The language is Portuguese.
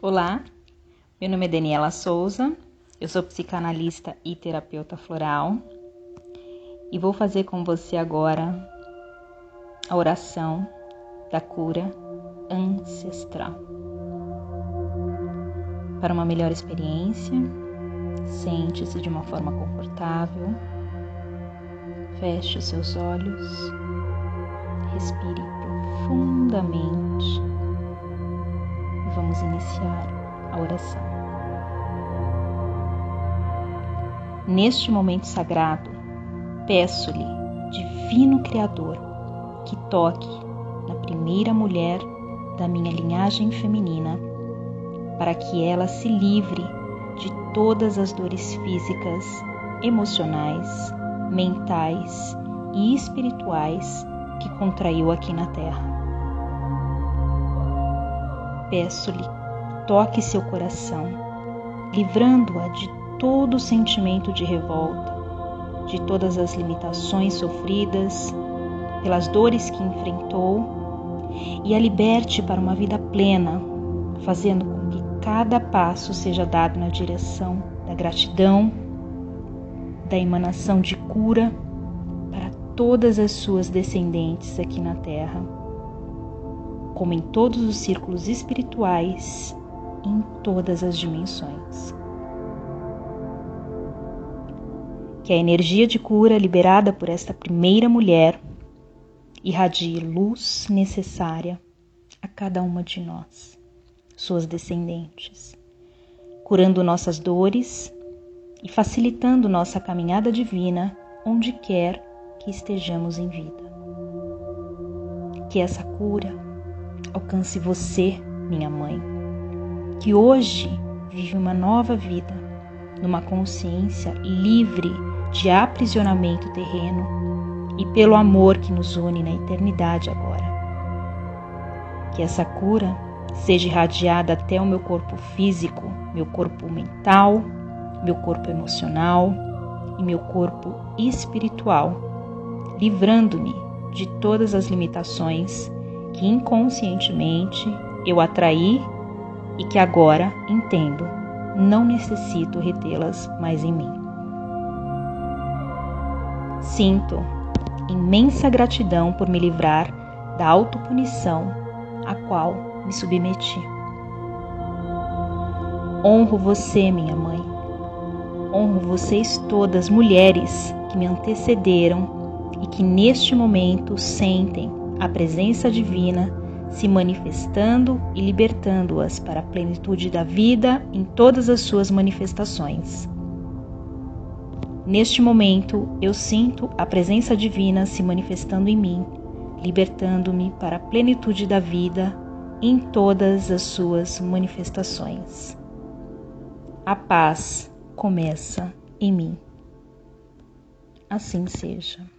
Olá, meu nome é Daniela Souza, eu sou psicanalista e terapeuta floral e vou fazer com você agora a oração da cura ancestral. Para uma melhor experiência, sente-se de uma forma confortável, feche os seus olhos, respire profundamente vamos iniciar a oração. Neste momento sagrado, peço-lhe, Divino Criador, que toque na primeira mulher da minha linhagem feminina, para que ela se livre de todas as dores físicas, emocionais, mentais e espirituais que contraiu aqui na Terra peço-lhe, toque seu coração, livrando-a de todo sentimento de revolta, de todas as limitações sofridas, pelas dores que enfrentou, e a liberte para uma vida plena, fazendo com que cada passo seja dado na direção da gratidão, da emanação de cura para todas as suas descendentes aqui na Terra como em todos os círculos espirituais, em todas as dimensões. Que a energia de cura liberada por esta primeira mulher irradie luz necessária a cada uma de nós, suas descendentes, curando nossas dores e facilitando nossa caminhada divina onde quer que estejamos em vida. Que essa cura alcance você, minha mãe, que hoje vive uma nova vida, numa consciência livre de aprisionamento terreno e pelo amor que nos une na eternidade agora. Que essa cura seja irradiada até o meu corpo físico, meu corpo mental, meu corpo emocional e meu corpo espiritual, livrando-me de todas as limitações que inconscientemente eu atraí e que agora entendo, não necessito retê-las mais em mim. Sinto imensa gratidão por me livrar da autopunição a qual me submeti. Honro você, minha mãe. Honro vocês todas, mulheres que me antecederam e que neste momento sentem a presença divina se manifestando e libertando-as para a plenitude da vida em todas as suas manifestações. Neste momento, eu sinto a presença divina se manifestando em mim, libertando-me para a plenitude da vida em todas as suas manifestações. A paz começa em mim. Assim seja.